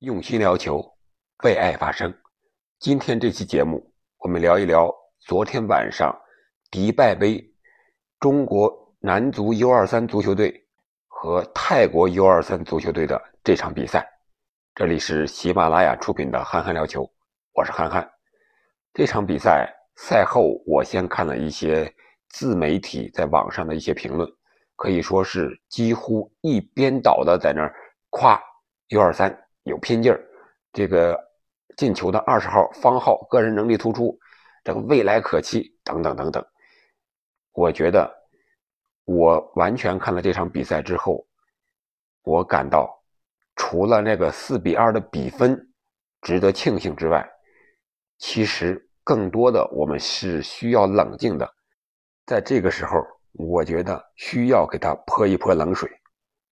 用心聊球，为爱发声。今天这期节目，我们聊一聊昨天晚上迪拜杯中国男足 U23 足球队和泰国 U23 足球队的这场比赛。这里是喜马拉雅出品的《憨憨聊球》，我是憨憨。这场比赛赛后，我先看了一些自媒体在网上的一些评论，可以说是几乎一边倒的在那儿夸 U23。有拼劲儿，这个进球的二十号方浩个人能力突出，这个未来可期等等等等。我觉得我完全看了这场比赛之后，我感到除了那个四比二的比分值得庆幸之外，其实更多的我们是需要冷静的。在这个时候，我觉得需要给他泼一泼冷水。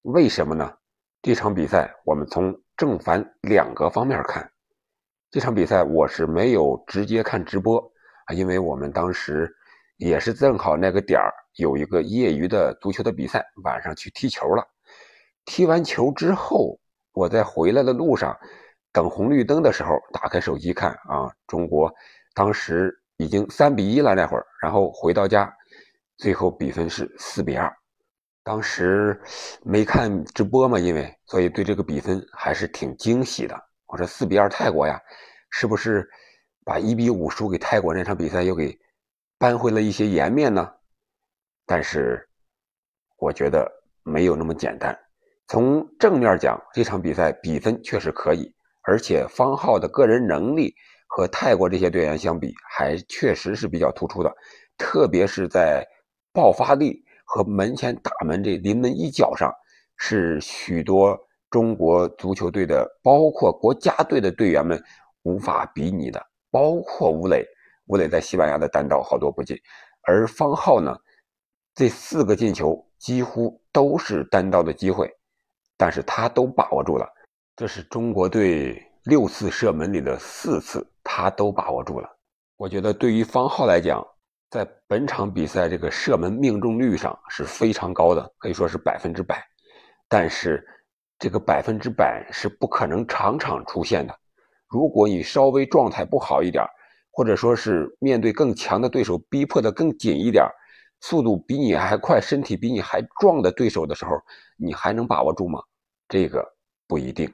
为什么呢？这场比赛我们从正反两个方面看，这场比赛我是没有直接看直播啊，因为我们当时也是正好那个点儿有一个业余的足球的比赛，晚上去踢球了。踢完球之后，我在回来的路上等红绿灯的时候，打开手机看啊，中国当时已经三比一了那会儿，然后回到家，最后比分是四比二。当时没看直播嘛，因为所以对这个比分还是挺惊喜的。我说四比二泰国呀，是不是把一比五输给泰国那场比赛又给扳回了一些颜面呢？但是我觉得没有那么简单。从正面讲，这场比赛比分确实可以，而且方浩的个人能力和泰国这些队员相比，还确实是比较突出的，特别是在爆发力。和门前大门这临门一脚上，是许多中国足球队的，包括国家队的队员们无法比拟的。包括吴磊，吴磊在西班牙的单刀好多不进，而方浩呢，这四个进球几乎都是单刀的机会，但是他都把握住了。这是中国队六次射门里的四次，他都把握住了。我觉得对于方浩来讲，在本场比赛这个射门命中率上是非常高的，可以说是百分之百。但是这个百分之百是不可能场场出现的。如果你稍微状态不好一点，或者说是面对更强的对手逼迫的更紧一点，速度比你还快，身体比你还壮的对手的时候，你还能把握住吗？这个不一定。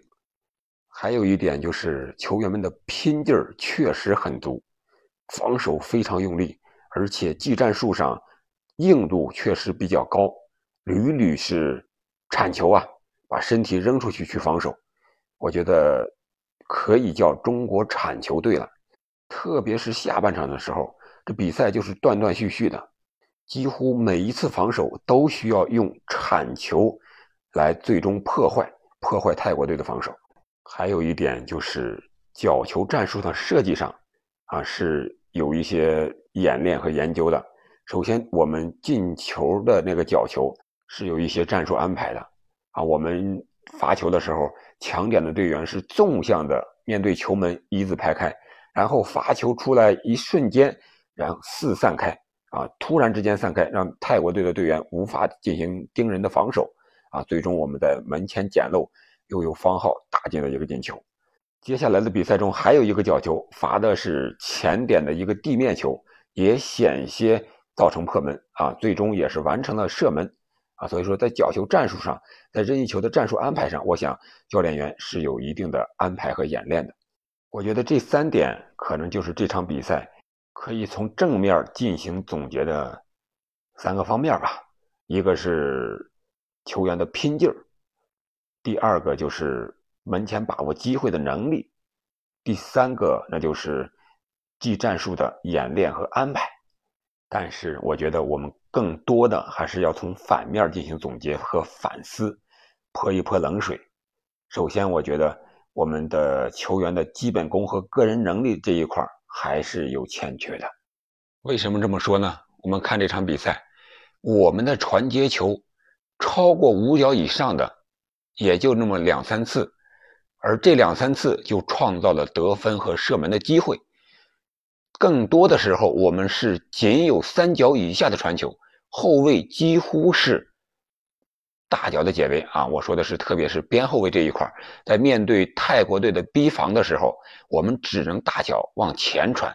还有一点就是球员们的拼劲儿确实很足，防守非常用力。而且技战术上硬度确实比较高，屡屡是铲球啊，把身体扔出去去防守。我觉得可以叫中国铲球队了。特别是下半场的时候，这比赛就是断断续续的，几乎每一次防守都需要用铲球来最终破坏破坏泰国队的防守。还有一点就是角球战术的设计上啊是。有一些演练和研究的。首先，我们进球的那个角球是有一些战术安排的啊。我们罚球的时候，抢点的队员是纵向的面对球门一字排开，然后罚球出来一瞬间，然后四散开啊，突然之间散开，让泰国队的队员无法进行盯人的防守啊。最终我们在门前捡漏，又有方浩打进了一个进球。接下来的比赛中还有一个角球罚的是前点的一个地面球，也险些造成破门啊，最终也是完成了射门啊。所以说在角球战术上，在任意球的战术安排上，我想教练员是有一定的安排和演练的。我觉得这三点可能就是这场比赛可以从正面进行总结的三个方面吧。一个是球员的拼劲儿，第二个就是。门前把握机会的能力，第三个那就是技战术的演练和安排。但是我觉得我们更多的还是要从反面进行总结和反思，泼一泼冷水。首先，我觉得我们的球员的基本功和个人能力这一块还是有欠缺的。为什么这么说呢？我们看这场比赛，我们的传接球超过五脚以上的也就那么两三次。而这两三次就创造了得分和射门的机会，更多的时候我们是仅有三脚以下的传球，后卫几乎是大脚的解围啊，我说的是特别是边后卫这一块，在面对泰国队的逼防的时候，我们只能大脚往前传，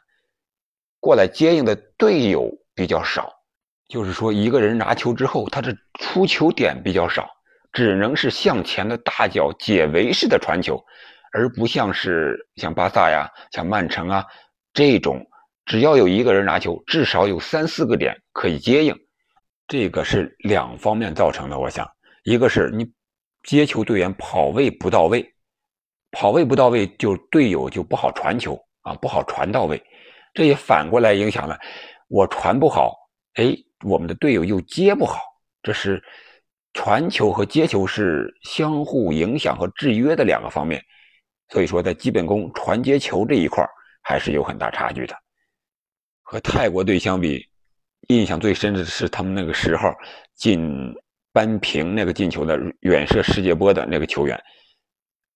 过来接应的队友比较少，就是说一个人拿球之后，他的出球点比较少，只能是向前的大脚解围式的传球，而不像是像巴萨呀、像曼城啊这种，只要有一个人拿球，至少有三四个点可以接应，这个是两方面造成的，我想。一个是你接球队员跑位不到位，跑位不到位就队友就不好传球啊，不好传到位，这也反过来影响了我传不好，哎，我们的队友又接不好，这是传球和接球是相互影响和制约的两个方面，所以说在基本功传接球这一块还是有很大差距的。和泰国队相比，印象最深的是他们那个时候进。扳平那个进球的远射世界波的那个球员，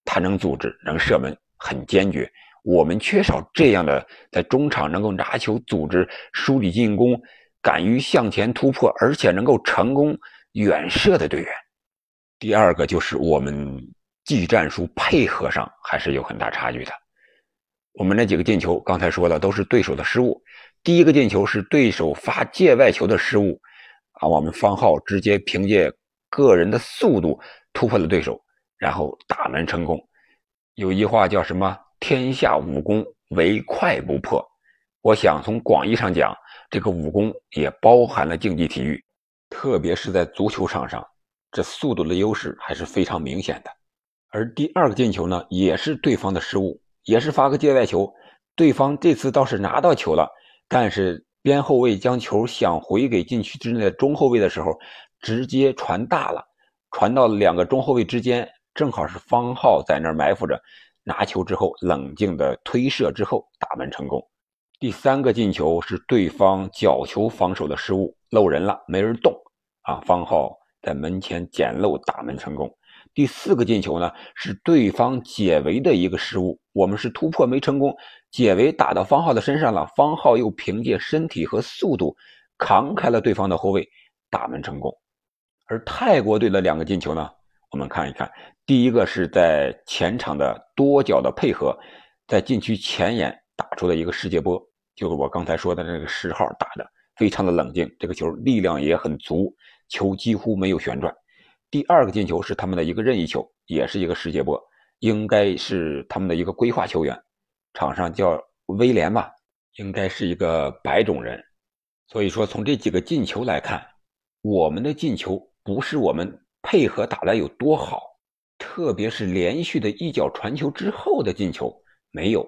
他能组织，能射门，很坚决。我们缺少这样的在中场能够拿球组织、梳理进攻、敢于向前突破，而且能够成功远射的队员。第二个就是我们技战术配合上还是有很大差距的。我们那几个进球，刚才说了都是对手的失误。第一个进球是对手发界外球的失误。啊，我们方浩直接凭借个人的速度突破了对手，然后打门成功。有一句话叫什么？天下武功唯快不破。我想从广义上讲，这个武功也包含了竞技体育，特别是在足球场上，这速度的优势还是非常明显的。而第二个进球呢，也是对方的失误，也是发个界外球，对方这次倒是拿到球了，但是。边后卫将球想回给禁区之内的中后卫的时候，直接传大了，传到两个中后卫之间，正好是方浩在那儿埋伏着，拿球之后冷静的推射之后打门成功。第三个进球是对方角球防守的失误，漏人了，没人动啊，方浩在门前捡漏打门成功。第四个进球呢，是对方解围的一个失误，我们是突破没成功，解围打到方浩的身上了，方浩又凭借身体和速度扛开了对方的后卫，打门成功。而泰国队的两个进球呢，我们看一看，第一个是在前场的多脚的配合，在禁区前沿打出了一个世界波，就是我刚才说的那个十号打的非常的冷静，这个球力量也很足，球几乎没有旋转。第二个进球是他们的一个任意球，也是一个世界波，应该是他们的一个规划球员，场上叫威廉吧，应该是一个白种人。所以说，从这几个进球来看，我们的进球不是我们配合打的有多好，特别是连续的一脚传球之后的进球没有，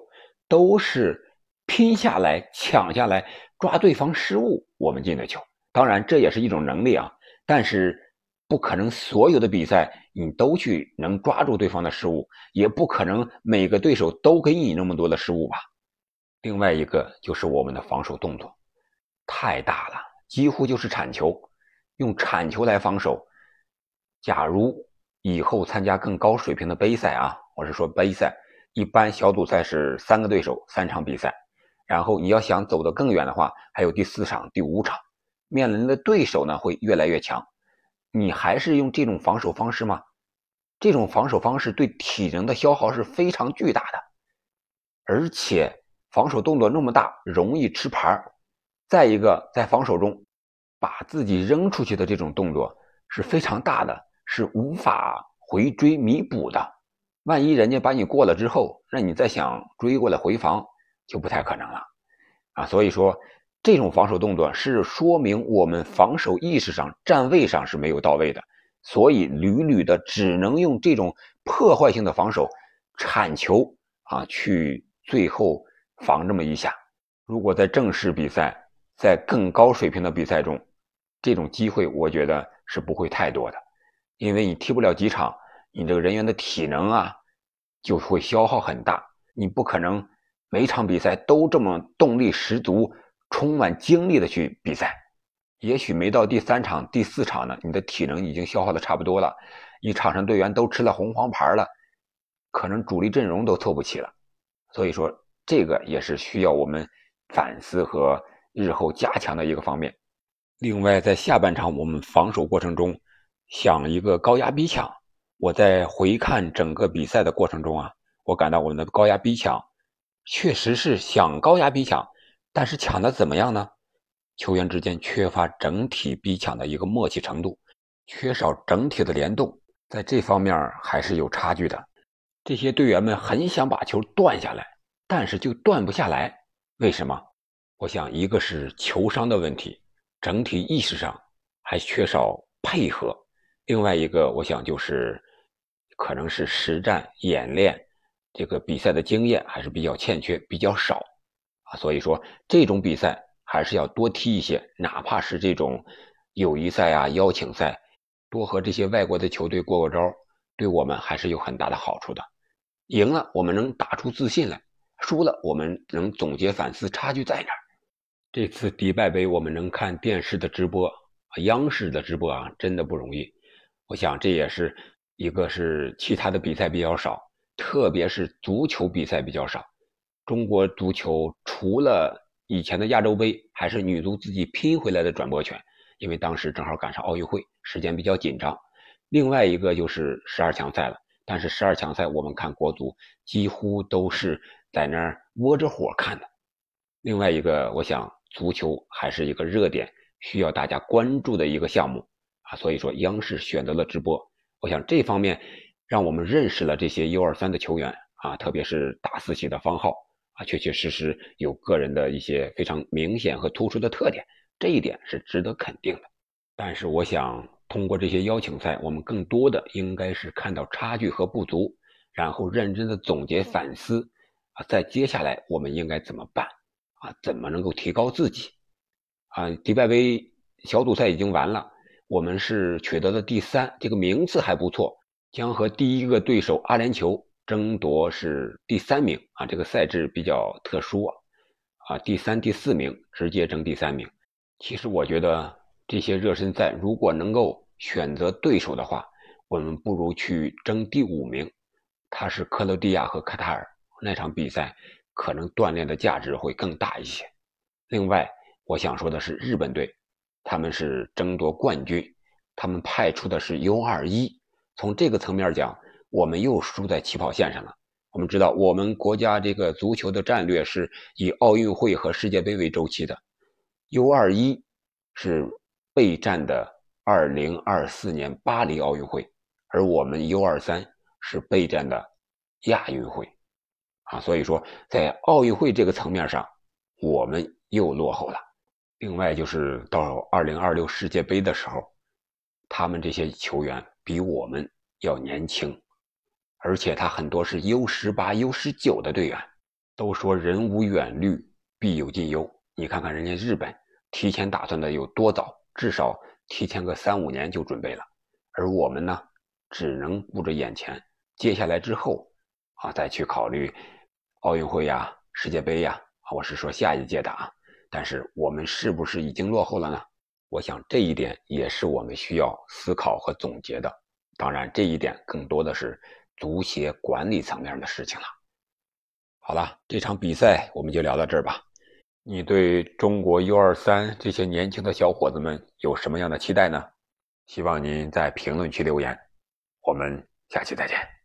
都是拼下来、抢下来、抓对方失误我们进的球。当然，这也是一种能力啊，但是。不可能所有的比赛你都去能抓住对方的失误，也不可能每个对手都给你那么多的失误吧。另外一个就是我们的防守动作太大了，几乎就是铲球，用铲球来防守。假如以后参加更高水平的杯赛啊，我是说杯赛，一般小组赛是三个对手三场比赛，然后你要想走得更远的话，还有第四场、第五场，面临的对手呢会越来越强。你还是用这种防守方式吗？这种防守方式对体能的消耗是非常巨大的，而且防守动作那么大，容易吃牌儿再一个，在防守中把自己扔出去的这种动作是非常大的，是无法回追弥补的。万一人家把你过了之后，那你再想追过来回防就不太可能了啊！所以说。这种防守动作是说明我们防守意识上、站位上是没有到位的，所以屡屡的只能用这种破坏性的防守铲球啊，去最后防这么一下。如果在正式比赛，在更高水平的比赛中，这种机会我觉得是不会太多的，因为你踢不了几场，你这个人员的体能啊就会消耗很大，你不可能每场比赛都这么动力十足。充满精力的去比赛，也许没到第三场、第四场呢，你的体能已经消耗的差不多了，你场上队员都吃了红黄牌了，可能主力阵容都凑不齐了。所以说，这个也是需要我们反思和日后加强的一个方面。另外，在下半场我们防守过程中，想一个高压逼抢。我在回看整个比赛的过程中啊，我感到我们的高压逼抢确实是想高压逼抢，但是抢的怎么样呢？球员之间缺乏整体逼抢的一个默契程度，缺少整体的联动，在这方面还是有差距的。这些队员们很想把球断下来，但是就断不下来。为什么？我想一个是球商的问题，整体意识上还缺少配合；另外一个，我想就是。可能是实战演练，这个比赛的经验还是比较欠缺，比较少啊。所以说，这种比赛还是要多踢一些，哪怕是这种友谊赛啊、邀请赛，多和这些外国的球队过过招，对我们还是有很大的好处的。赢了，我们能打出自信来；输了，我们能总结反思差距在哪。这次迪拜杯，我们能看电视的直播，央视的直播啊，真的不容易。我想这也是。一个是其他的比赛比较少，特别是足球比赛比较少。中国足球除了以前的亚洲杯，还是女足自己拼回来的转播权，因为当时正好赶上奥运会，时间比较紧张。另外一个就是十二强赛了，但是十二强赛我们看国足几乎都是在那儿窝着火看的。另外一个，我想足球还是一个热点，需要大家关注的一个项目啊，所以说央视选择了直播。我想这方面让我们认识了这些 U 二三的球员啊，特别是大四喜的方浩啊，确确实实有个人的一些非常明显和突出的特点，这一点是值得肯定的。但是，我想通过这些邀请赛，我们更多的应该是看到差距和不足，然后认真的总结反思啊，在接下来我们应该怎么办啊？怎么能够提高自己啊？迪拜杯小组赛已经完了。我们是取得了第三，这个名次还不错，将和第一个对手阿联酋争夺是第三名啊。这个赛制比较特殊啊，啊，第三、第四名直接争第三名。其实我觉得这些热身赛如果能够选择对手的话，我们不如去争第五名。他是克罗地亚和卡塔尔那场比赛，可能锻炼的价值会更大一些。另外，我想说的是日本队。他们是争夺冠军，他们派出的是 U21。从这个层面讲，我们又输在起跑线上了。我们知道，我们国家这个足球的战略是以奥运会和世界杯为周期的。U21 是备战的2024年巴黎奥运会，而我们 U23 是备战的亚运会。啊，所以说在奥运会这个层面上，我们又落后了。另外就是到二零二六世界杯的时候，他们这些球员比我们要年轻，而且他很多是 U 十八、U 十九的队员。都说人无远虑，必有近忧。你看看人家日本，提前打算的有多早，至少提前个三五年就准备了。而我们呢，只能顾着眼前，接下来之后，啊，再去考虑奥运会呀、世界杯呀。我是说下一届的啊。但是我们是不是已经落后了呢？我想这一点也是我们需要思考和总结的。当然，这一点更多的是足协管理层面的事情了。好了，这场比赛我们就聊到这儿吧。你对中国 U23 这些年轻的小伙子们有什么样的期待呢？希望您在评论区留言。我们下期再见。